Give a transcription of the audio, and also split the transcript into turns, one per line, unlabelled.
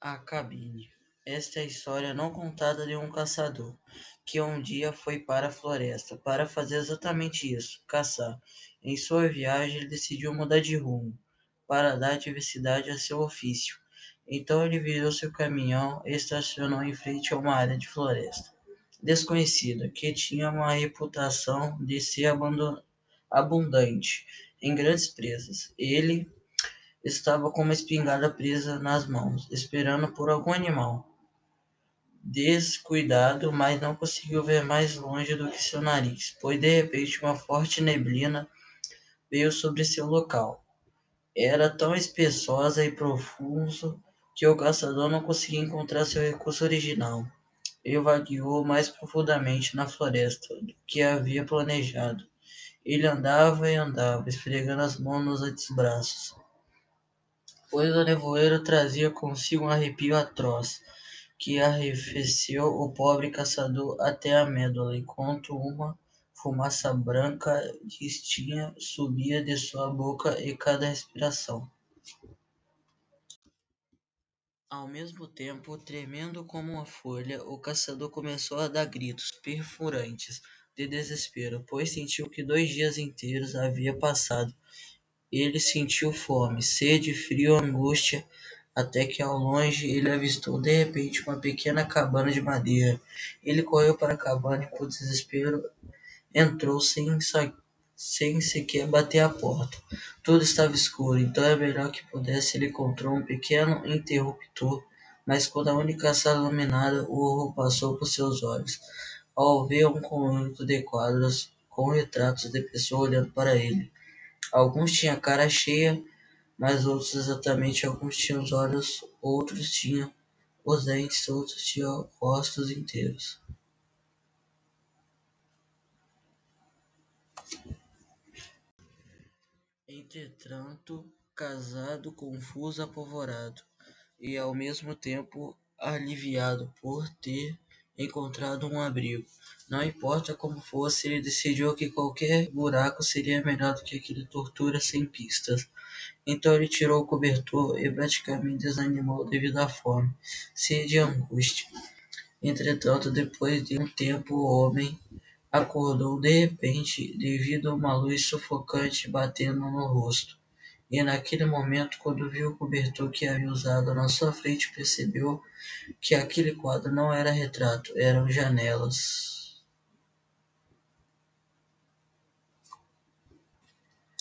A cabine. Esta é a história não contada de um caçador, que um dia foi para a floresta para fazer exatamente isso, caçar. Em sua viagem, ele decidiu mudar de rumo, para dar diversidade a seu ofício. Então ele virou seu caminhão e estacionou em frente a uma área de floresta desconhecida, que tinha uma reputação de ser abundante em grandes presas. Ele estava com uma espingarda presa nas mãos, esperando por algum animal. Descuidado, mas não conseguiu ver mais longe do que seu nariz, pois de repente uma forte neblina veio sobre seu local. Era tão espessosa e profuso que o caçador não conseguia encontrar seu recurso original. Ele vagueou mais profundamente na floresta do que havia planejado. Ele andava e andava, esfregando as mãos nos antebraços, pois o nevoeiro trazia consigo um arrepio atroz, que arrefeceu o pobre caçador até a médula, enquanto uma fumaça branca distinta subia de sua boca em cada respiração. Ao mesmo tempo, tremendo como uma folha, o caçador começou a dar gritos perfurantes de desespero, pois sentiu que dois dias inteiros havia passado. Ele sentiu fome, sede, frio, angústia, até que ao longe ele avistou de repente uma pequena cabana de madeira. Ele correu para a cabana e, por desespero, entrou sem sem sequer bater a porta. Tudo estava escuro, então é melhor que pudesse ele encontrou um pequeno interruptor, mas quando a única sala iluminada, o horror passou por seus olhos, ao ver um conjunto de quadros com retratos de pessoas olhando para ele. Alguns tinham cara cheia, mas outros exatamente alguns tinham os olhos, outros tinham os dentes, outros tinham rostos inteiros. Entretanto, casado, confuso, apavorado e ao mesmo tempo aliviado por ter encontrado um abrigo. Não importa como fosse, ele decidiu que qualquer buraco seria melhor do que aquele tortura sem pistas. Então ele tirou o cobertor e praticamente desanimou devido à fome, sede e angústia. Entretanto, depois de um tempo, o homem Acordou de repente devido a uma luz sufocante batendo no rosto. E naquele momento, quando viu o cobertor que havia usado na sua frente, percebeu que aquele quadro não era retrato, eram janelas.